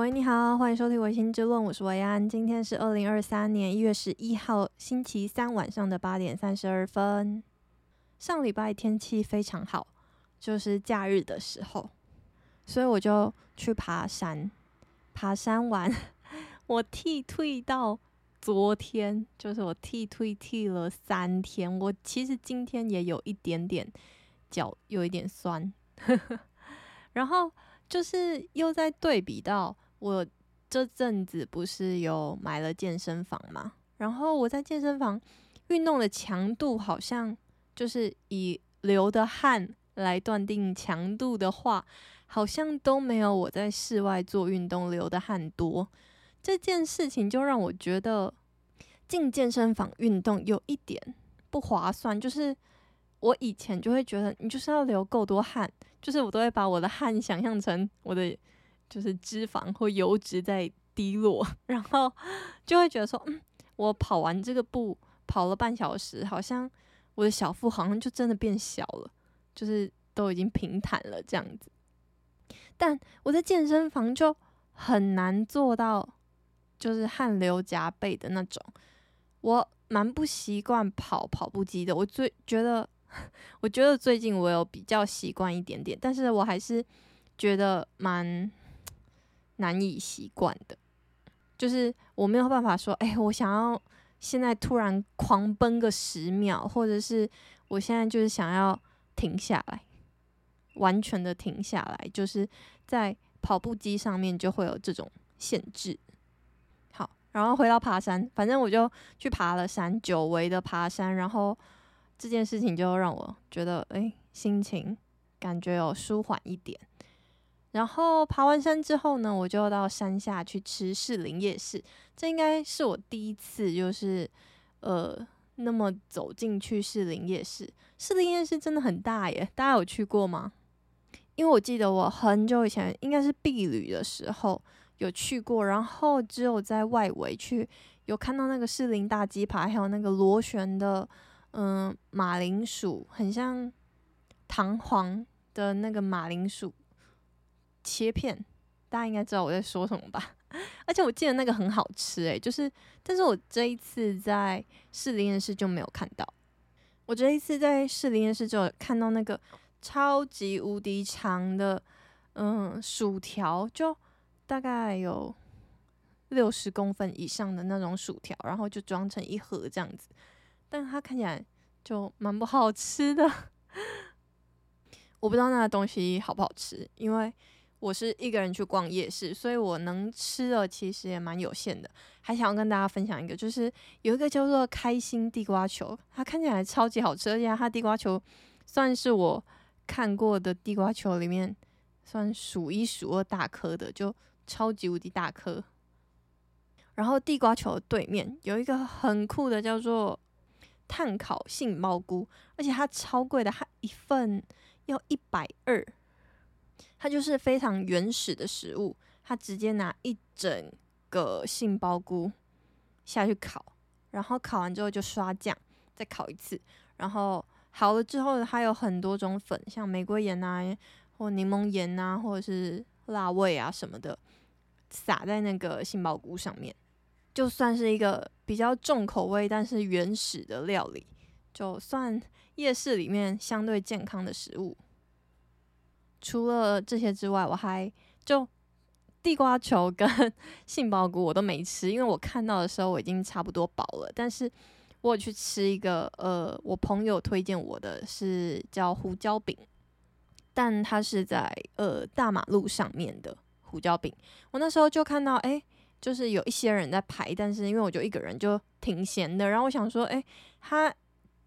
喂，你好，欢迎收听《维心之论》，我是维安。今天是二零二三年一月十一号星期三晚上的八点三十二分。上礼拜天气非常好，就是假日的时候，所以我就去爬山。爬山完，我剃退到昨天，就是我剃退剃了三天。我其实今天也有一点点脚有一点酸，然后就是又在对比到我这阵子不是有买了健身房嘛，然后我在健身房运动的强度好像。就是以流的汗来断定强度的话，好像都没有我在室外做运动流的汗多。这件事情就让我觉得进健身房运动有一点不划算。就是我以前就会觉得，你就是要流够多汗，就是我都会把我的汗想象成我的就是脂肪或油脂在滴落，然后就会觉得说，嗯，我跑完这个步跑了半小时，好像。我的小腹好像就真的变小了，就是都已经平坦了这样子。但我在健身房就很难做到，就是汗流浃背的那种。我蛮不习惯跑跑步机的。我最觉得，我觉得最近我有比较习惯一点点，但是我还是觉得蛮难以习惯的。就是我没有办法说，哎，我想要。现在突然狂奔个十秒，或者是我现在就是想要停下来，完全的停下来，就是在跑步机上面就会有这种限制。好，然后回到爬山，反正我就去爬了山，久违的爬山，然后这件事情就让我觉得，哎，心情感觉有舒缓一点。然后爬完山之后呢，我就到山下去吃士林夜市。这应该是我第一次，就是呃，那么走进去士林夜市。士林夜市真的很大耶，大家有去过吗？因为我记得我很久以前应该是避旅的时候有去过，然后只有在外围去有看到那个士林大鸡排，还有那个螺旋的嗯、马铃薯，很像弹簧的那个马铃薯。切片，大家应该知道我在说什么吧？而且我记得那个很好吃诶，就是，但是我这一次在士林夜市就没有看到。我这一次在士林夜市就看到那个超级无敌长的，嗯，薯条，就大概有六十公分以上的那种薯条，然后就装成一盒这样子，但它看起来就蛮不好吃的。我不知道那个东西好不好吃，因为。我是一个人去逛夜市，所以我能吃的其实也蛮有限的。还想要跟大家分享一个，就是有一个叫做开心地瓜球，它看起来超级好吃，而且它地瓜球算是我看过的地瓜球里面算数一数二大颗的，就超级无敌大颗。然后地瓜球的对面有一个很酷的叫做炭烤杏鲍菇，而且它超贵的，它一份要一百二。它就是非常原始的食物，它直接拿一整个杏鲍菇下去烤，然后烤完之后就刷酱，再烤一次，然后好了之后它有很多种粉，像玫瑰盐啊，或柠檬盐啊，或者是辣味啊什么的，撒在那个杏鲍菇上面，就算是一个比较重口味但是原始的料理，就算夜市里面相对健康的食物。除了这些之外，我还就地瓜球跟 杏鲍菇我都没吃，因为我看到的时候我已经差不多饱了。但是我有去吃一个，呃，我朋友推荐我的是叫胡椒饼，但它是在呃大马路上面的胡椒饼。我那时候就看到，哎，就是有一些人在排，但是因为我就一个人就挺闲的，然后我想说，哎，他。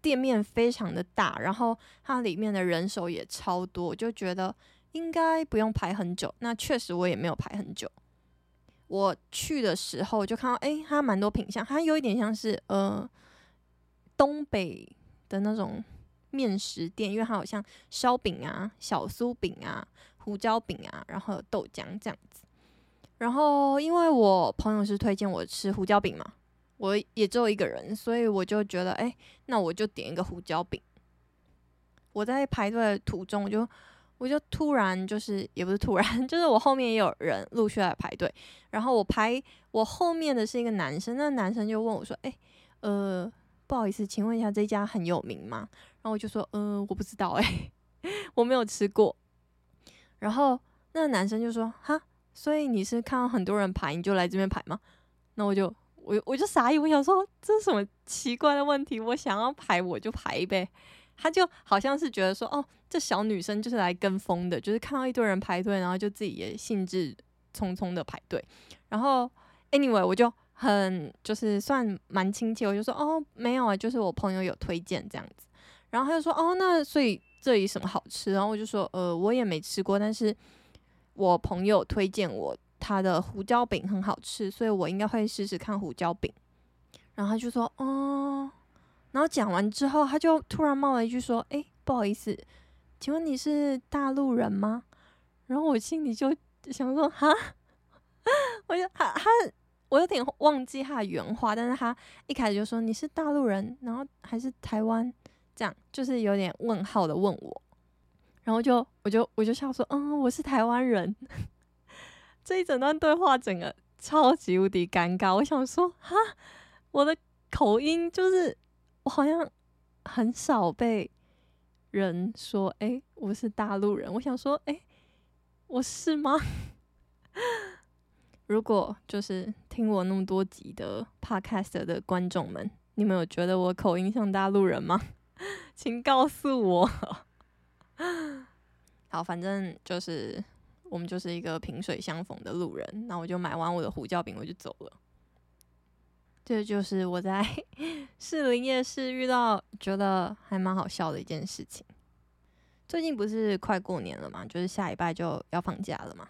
店面非常的大，然后它里面的人手也超多，我就觉得应该不用排很久。那确实我也没有排很久。我去的时候就看到，诶，它蛮多品相，它有一点像是呃东北的那种面食店，因为它好像烧饼啊、小酥饼啊、胡椒饼啊，然后有豆浆这样子。然后因为我朋友是推荐我吃胡椒饼嘛。我也只有一个人，所以我就觉得，哎，那我就点一个胡椒饼。我在排队的途中，我就我就突然就是也不是突然，就是我后面也有人陆续来排队，然后我排我后面的是一个男生，那男生就问我说：“哎、呃，不好意思，请问一下这家很有名吗？”然后我就说：“呃，我不知道、欸，哎，我没有吃过。”然后那男生就说：“哈，所以你是看到很多人排，你就来这边排吗？”那我就我我就傻眼，我想说这是什么奇怪的问题？我想要排我就排呗。他就好像是觉得说，哦，这小女生就是来跟风的，就是看到一堆人排队，然后就自己也兴致匆匆的排队。然后，anyway，我就很就是算蛮亲切，我就说，哦，没有啊，就是我朋友有推荐这样子。然后他就说，哦，那所以这里什么好吃？然后我就说，呃，我也没吃过，但是我朋友推荐我他的胡椒饼很好吃，所以我应该会试试看胡椒饼。然后他就说，哦。然后讲完之后，他就突然冒了一句说：“哎，不好意思，请问你是大陆人吗？”然后我心里就想说：“哈，我就他他，我有点忘记他的原话，但是他一开始就说你是大陆人，然后还是台湾，这样就是有点问号的问我，然后就我就我就笑说：嗯，我是台湾人。这一整段对话整个超级无敌尴尬，我想说哈，我的口音就是。”我好像很少被人说，哎、欸，我是大陆人。我想说，哎、我是吗？如果就是听我那么多集的 podcast 的观众们，你们有觉得我口音像大陆人吗？请告诉我。好，反正就是我们就是一个萍水相逢的路人。那我就买完我的胡椒饼，我就走了。这就是我在 士林夜市遇到，觉得还蛮好笑的一件事情。最近不是快过年了嘛，就是下礼拜就要放假了嘛。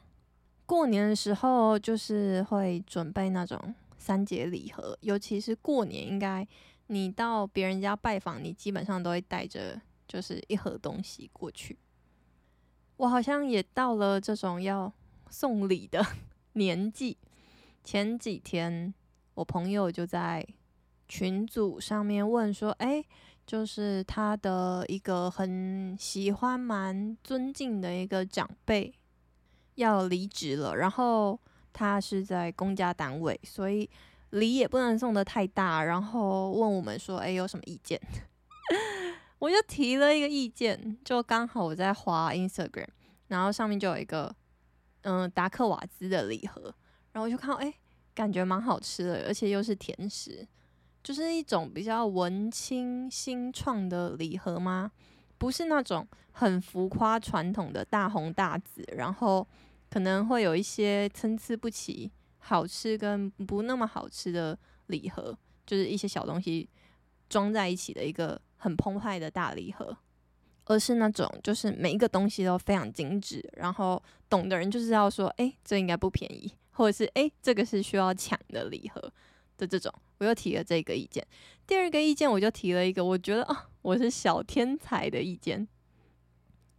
过年的时候就是会准备那种三节礼盒，尤其是过年，应该你到别人家拜访，你基本上都会带着就是一盒东西过去。我好像也到了这种要送礼的 年纪，前几天。我朋友就在群组上面问说：“哎，就是他的一个很喜欢、蛮尊敬的一个长辈要离职了，然后他是在公家单位，所以礼也不能送得太大。然后问我们说：‘哎，有什么意见？’ 我就提了一个意见，就刚好我在滑 Instagram，然后上面就有一个嗯达克瓦兹的礼盒，然后我就看到哎。”感觉蛮好吃的，而且又是甜食，就是一种比较文青新创的礼盒吗？不是那种很浮夸传统的大红大紫，然后可能会有一些参差不齐，好吃跟不那么好吃的礼盒，就是一些小东西装在一起的一个很澎湃的大礼盒，而是那种就是每一个东西都非常精致，然后懂的人就知道说，哎，这应该不便宜。或者是哎，这个是需要抢的礼盒的这种，我又提了这个意见。第二个意见，我就提了一个，我觉得啊，我是小天才的意见，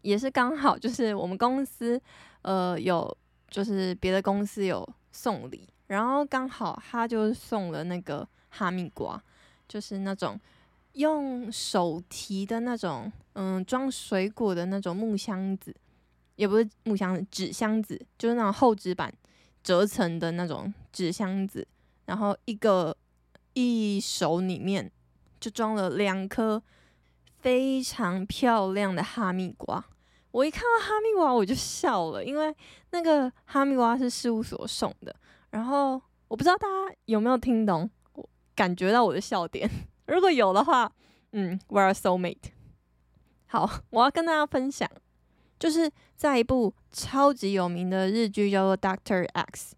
也是刚好就是我们公司呃有，就是别的公司有送礼，然后刚好他就送了那个哈密瓜，就是那种用手提的那种，嗯，装水果的那种木箱子，也不是木箱子，纸箱子，就是那种厚纸板。折成的那种纸箱子，然后一个一手里面就装了两颗非常漂亮的哈密瓜。我一看到哈密瓜我就笑了，因为那个哈密瓜是事务所送的。然后我不知道大家有没有听懂，我感觉到我的笑点。如果有的话，嗯，we are soulmate。好，我要跟大家分享。就是在一部超级有名的日剧叫做《Doctor X》，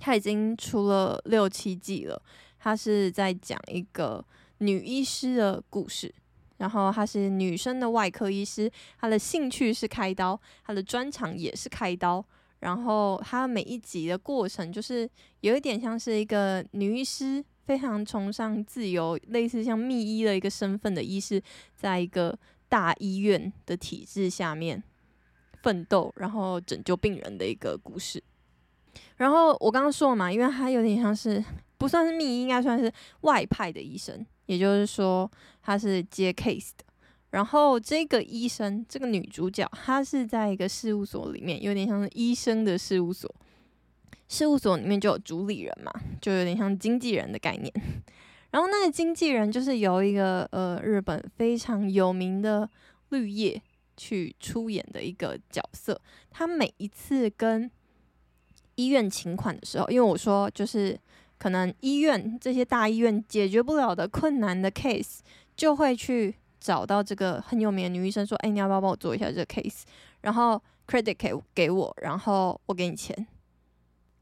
它已经出了六七季了。它是在讲一个女医师的故事，然后她是女生的外科医师，她的兴趣是开刀，她的专长也是开刀。然后她每一集的过程就是有一点像是一个女医师，非常崇尚自由，类似像秘医的一个身份的医师，在一个。大医院的体制下面奋斗，然后拯救病人的一个故事。然后我刚刚说了嘛，因为他有点像是不算是秘医，应该算是外派的医生，也就是说他是接 case 的。然后这个医生，这个女主角，她是在一个事务所里面，有点像是医生的事务所。事务所里面就有主理人嘛，就有点像经纪人的概念。然后那个经纪人就是由一个呃日本非常有名的绿叶去出演的一个角色。他每一次跟医院请款的时候，因为我说就是可能医院这些大医院解决不了的困难的 case，就会去找到这个很有名的女医生说：“哎，你要不要帮我做一下这个 case？然后 credit 给给我，然后我给你钱。”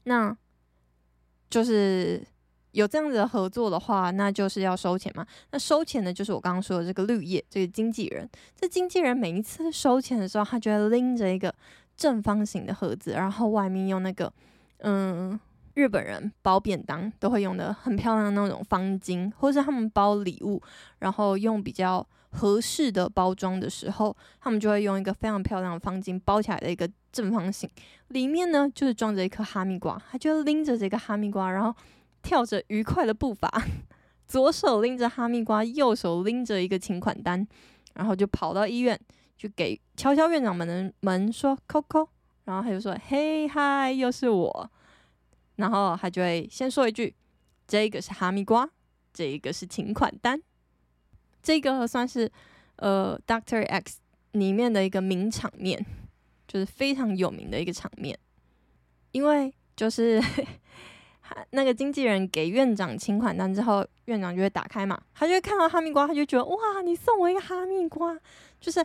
那就是有这样子的合作的话，那就是要收钱嘛。那收钱的就是我刚刚说的这个绿叶这个经纪人。这经纪人每一次收钱的时候，他就会拎着一个正方形的盒子，然后外面用那个嗯，日本人包便当都会用的很漂亮的那种方巾，或是他们包礼物，然后用比较合适的包装的时候，他们就会用一个非常漂亮的方巾包起来的一个正方形，里面呢就是装着一颗哈密瓜，他就拎着这个哈密瓜，然后跳着愉快的步伐，左手拎着哈密瓜，右手拎着一个请款单，然后就跑到医院，就给敲敲院长们的门说“扣扣”，然后他就说“嘿嗨，又是我”，然后他就会先说一句：“这个是哈密瓜，这个是请款单。”这个算是呃《Doctor X》里面的一个名场面，就是非常有名的一个场面。因为就是 那个经纪人给院长请款单之后，院长就会打开嘛，他就会看到哈密瓜，他就觉得哇，你送我一个哈密瓜，就是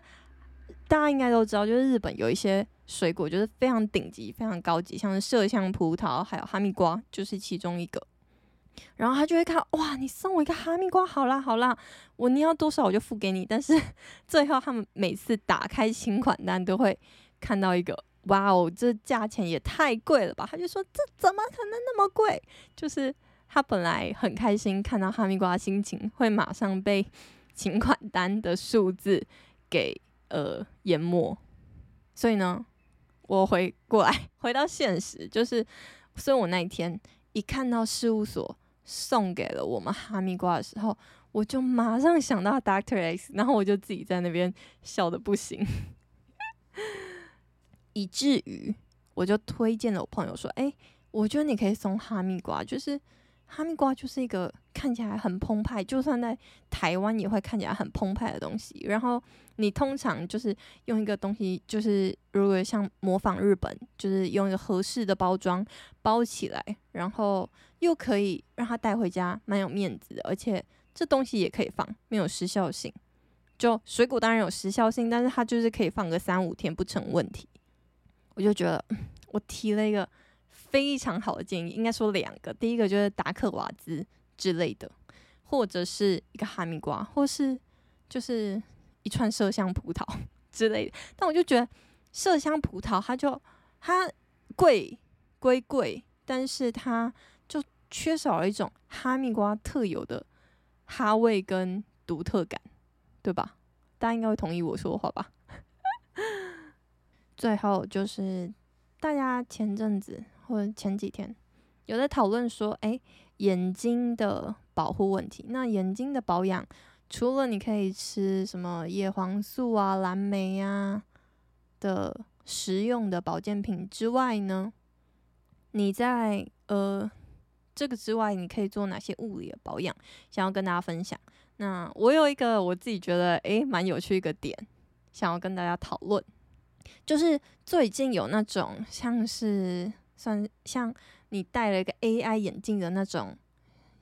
大家应该都知道，就是日本有一些水果就是非常顶级、非常高级，像是麝香葡萄，还有哈密瓜，就是其中一个。然后他就会看，哇，你送我一个哈密瓜，好啦好啦，我你要多少我就付给你。但是 最后他们每次打开请款单都会看到一个，哇哦，这价钱也太贵了吧？他就说这怎么可能那么贵？就是他本来很开心看到哈密瓜心情会马上被请款单的数字给呃淹没。所以呢，我回过来 回到现实，就是所以我那一天一看到事务所。送给了我们哈密瓜的时候，我就马上想到 Doctor X，然后我就自己在那边笑的不行，以至于我就推荐了我朋友说：“哎，我觉得你可以送哈密瓜，就是哈密瓜就是一个看起来很澎湃，就算在台湾也会看起来很澎湃的东西。然后你通常就是用一个东西，就是如果像模仿日本，就是用一个合适的包装包起来，然后。”又可以让它带回家，蛮有面子的，而且这东西也可以放，没有时效性。就水果当然有时效性，但是它就是可以放个三五天不成问题。我就觉得我提了一个非常好的建议，应该说两个。第一个就是达克瓦兹之类的，或者是一个哈密瓜，或是就是一串麝香葡萄 之类的。但我就觉得麝香葡萄它就它贵归贵，但是它就。缺少了一种哈密瓜特有的哈味跟独特感，对吧？大家应该会同意我说的话吧？最后就是大家前阵子或者前几天有在讨论说，哎，眼睛的保护问题。那眼睛的保养，除了你可以吃什么叶黄素啊、蓝莓啊的食用的保健品之外呢，你在呃。这个之外，你可以做哪些物理的保养？想要跟大家分享。那我有一个我自己觉得诶蛮有趣一个点，想要跟大家讨论，就是最近有那种像是算像你戴了一个 AI 眼镜的那种，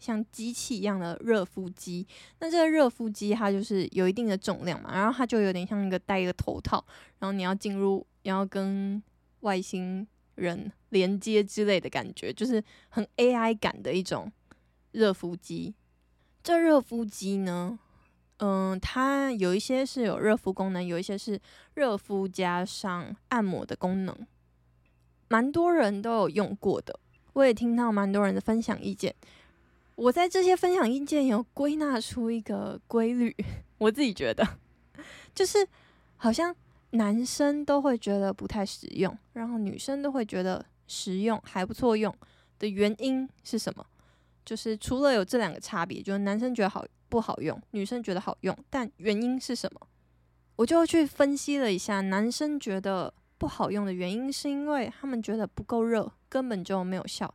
像机器一样的热敷机。那这个热敷机它就是有一定的重量嘛，然后它就有点像一个戴一个头套，然后你要进入，你要跟外星人连接之类的感觉，就是很 AI 感的一种热敷机。这热敷机呢，嗯，它有一些是有热敷功能，有一些是热敷加上按摩的功能，蛮多人都有用过的。我也听到蛮多人的分享意见。我在这些分享意见有归纳出一个规律，我自己觉得，就是好像。男生都会觉得不太实用，然后女生都会觉得实用还不错用的原因是什么？就是除了有这两个差别，就是男生觉得好不好用，女生觉得好用，但原因是什么？我就去分析了一下，男生觉得不好用的原因，是因为他们觉得不够热，根本就没有效。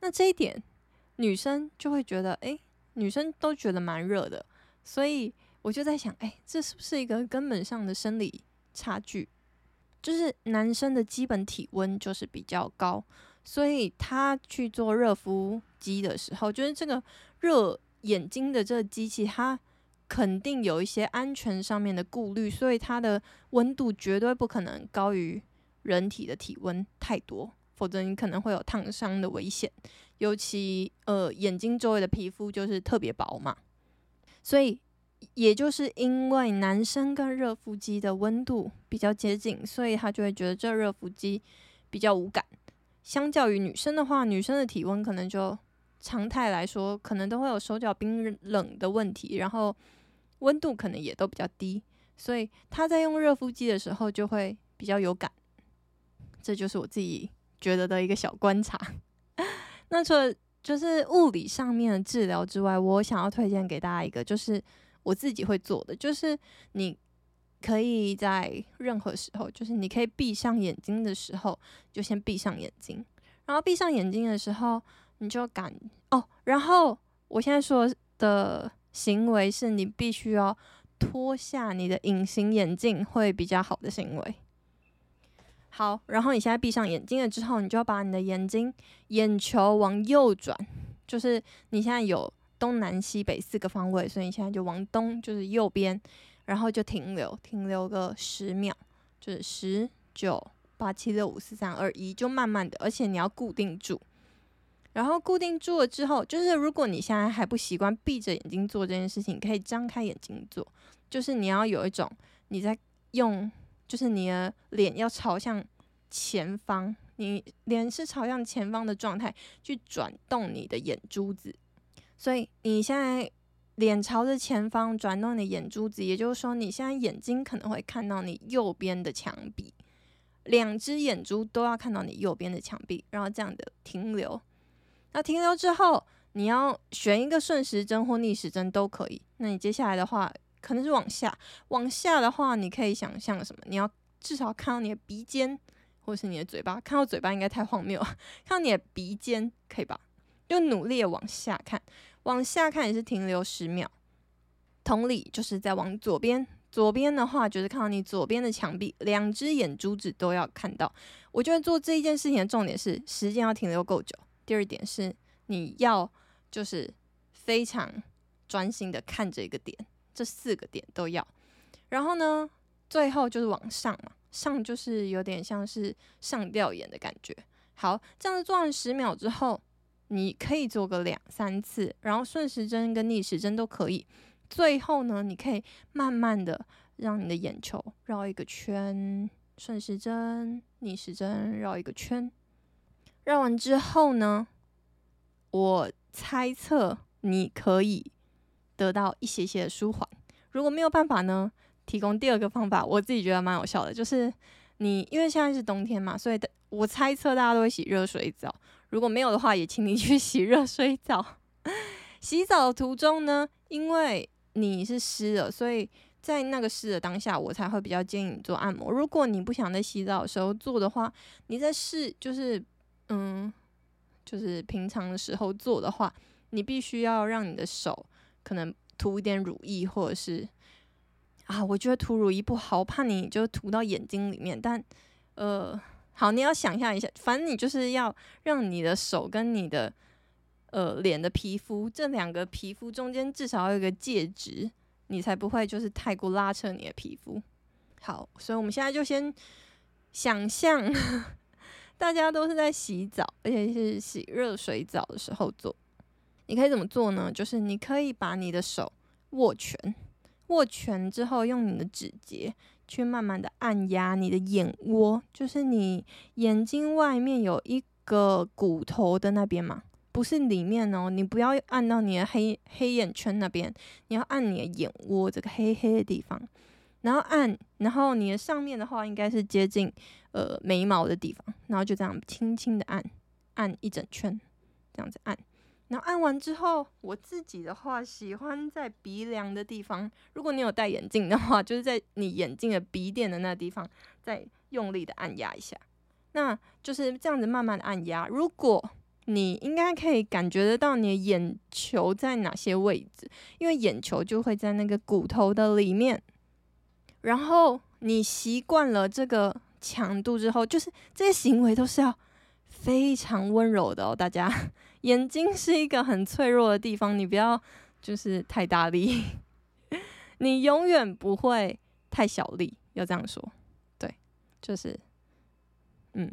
那这一点，女生就会觉得，哎，女生都觉得蛮热的，所以我就在想，哎，这是不是一个根本上的生理差距？就是男生的基本体温就是比较高，所以他去做热敷机的时候，就是这个热眼睛的这个机器，它肯定有一些安全上面的顾虑，所以它的温度绝对不可能高于人体的体温太多。否则你可能会有烫伤的危险，尤其呃眼睛周围的皮肤就是特别薄嘛，所以也就是因为男生跟热敷机的温度比较接近，所以他就会觉得这热敷机比较无感。相较于女生的话，女生的体温可能就常态来说，可能都会有手脚冰冷的问题，然后温度可能也都比较低，所以他在用热敷机的时候就会比较有感。这就是我自己。觉得的一个小观察。那除了就是物理上面的治疗之外，我想要推荐给大家一个，就是我自己会做的，就是你可以在任何时候，就是你可以闭上眼睛的时候，就先闭上眼睛。然后闭上眼睛的时候，你就感哦。然后我现在说的行为是你必须要脱下你的隐形眼镜，会比较好的行为。好，然后你现在闭上眼睛了之后，你就要把你的眼睛眼球往右转，就是你现在有东南西北四个方位，所以你现在就往东，就是右边，然后就停留，停留个十秒，就是十九八七六五四三二一，就慢慢的，而且你要固定住，然后固定住了之后，就是如果你现在还不习惯闭着眼睛做这件事情，可以张开眼睛做，就是你要有一种你在用。就是你的脸要朝向前方，你脸是朝向前方的状态去转动你的眼珠子，所以你现在脸朝着前方转动你的眼珠子，也就是说你现在眼睛可能会看到你右边的墙壁，两只眼珠都要看到你右边的墙壁，然后这样的停留。那停留之后，你要选一个顺时针或逆时针都可以。那你接下来的话。可能是往下，往下的话，你可以想象什么？你要至少看到你的鼻尖，或是你的嘴巴。看到嘴巴应该太荒谬了，看到你的鼻尖可以吧？就努力的往下看，往下看也是停留十秒。同理，就是在往左边，左边的话就是看到你左边的墙壁，两只眼珠子都要看到。我觉得做这一件事情的重点是时间要停留够久。第二点是你要就是非常专心的看着一个点。这四个点都要，然后呢，最后就是往上嘛，上就是有点像是上吊眼的感觉。好，这样子做完十秒之后，你可以做个两三次，然后顺时针跟逆时针都可以。最后呢，你可以慢慢的让你的眼球绕一个圈，顺时针、逆时针绕一个圈。绕完之后呢，我猜测你可以。得到一些些的舒缓。如果没有办法呢，提供第二个方法，我自己觉得蛮有效的，就是你因为现在是冬天嘛，所以我猜测大家都会洗热水澡。如果没有的话，也请你去 洗热水澡。洗澡途中呢，因为你是湿的，所以在那个湿的当下，我才会比较建议你做按摩。如果你不想在洗澡的时候做的话，你在试就是嗯，就是平常的时候做的话，你必须要让你的手。可能涂一点乳液，或者是啊，我觉得涂乳液不好，怕你就涂到眼睛里面。但呃，好，你要想象一下，反正你就是要让你的手跟你的呃脸的皮肤这两个皮肤中间至少要有一个介质，你才不会就是太过拉扯你的皮肤。好，所以我们现在就先想象大家都是在洗澡，而且是洗热水澡的时候做。你可以怎么做呢？就是你可以把你的手握拳，握拳之后用你的指节去慢慢的按压你的眼窝，就是你眼睛外面有一个骨头的那边嘛，不是里面哦。你不要按到你的黑黑眼圈那边，你要按你的眼窝这个黑黑的地方，然后按，然后你的上面的话应该是接近呃眉毛的地方，然后就这样轻轻的按，按一整圈，这样子按。然后按完之后，我自己的话喜欢在鼻梁的地方，如果你有戴眼镜的话，就是在你眼镜的鼻垫的那地方，再用力的按压一下。那就是这样子慢慢的按压。如果你应该可以感觉得到你的眼球在哪些位置，因为眼球就会在那个骨头的里面。然后你习惯了这个强度之后，就是这些行为都是要非常温柔的哦，大家。眼睛是一个很脆弱的地方，你不要就是太大力，你永远不会太小力，要这样说。对，就是，嗯，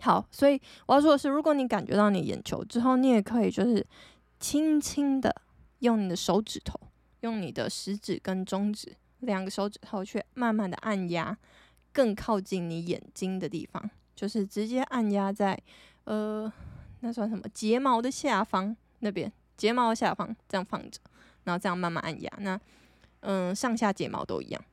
好。所以我要说的是，如果你感觉到你眼球之后，你也可以就是轻轻的用你的手指头，用你的食指跟中指两个手指头去慢慢的按压，更靠近你眼睛的地方，就是直接按压在呃。那算什么？睫毛的下方那边，睫毛的下方这样放着，然后这样慢慢按压。那嗯，上下睫毛都一样。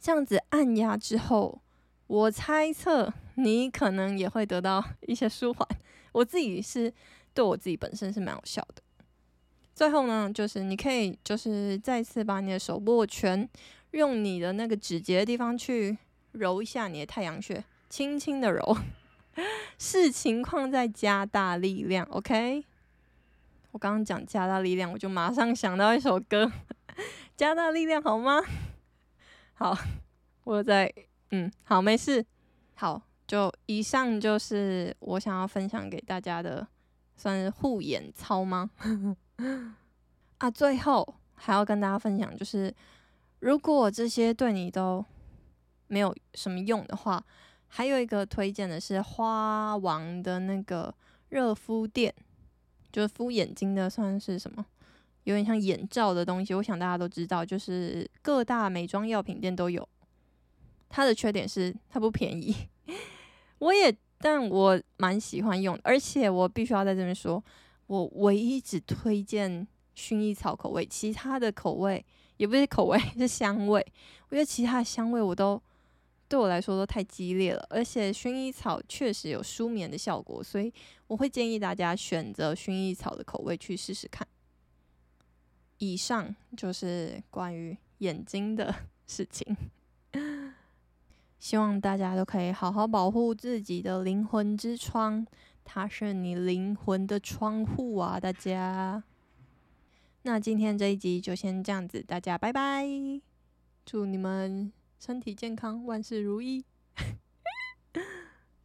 这样子按压之后，我猜测你可能也会得到 一些舒缓。我自己是对我自己本身是蛮有效的。最后呢，就是你可以就是再次把你的手握拳，用你的那个指节的地方去揉一下你的太阳穴，轻轻的揉。视情况再加大力量，OK？我刚刚讲加大力量，我就马上想到一首歌，加大力量好吗？好，我在，嗯，好，没事，好，就以上就是我想要分享给大家的，算是护眼操吗？啊，最后还要跟大家分享，就是如果这些对你都没有什么用的话。还有一个推荐的是花王的那个热敷垫，就是敷眼睛的，算是什么？有点像眼罩的东西。我想大家都知道，就是各大美妆药品店都有。它的缺点是它不便宜，我也，但我蛮喜欢用。而且我必须要在这边说，我唯一只推荐薰衣草口味，其他的口味也不是口味，是香味。我觉得其他的香味我都。对我来说都太激烈了，而且薰衣草确实有舒眠的效果，所以我会建议大家选择薰衣草的口味去试试看。以上就是关于眼睛的 事情，希望大家都可以好好保护自己的灵魂之窗，它是你灵魂的窗户啊，大家。那今天这一集就先这样子，大家拜拜，祝你们。身体健康，万事如意。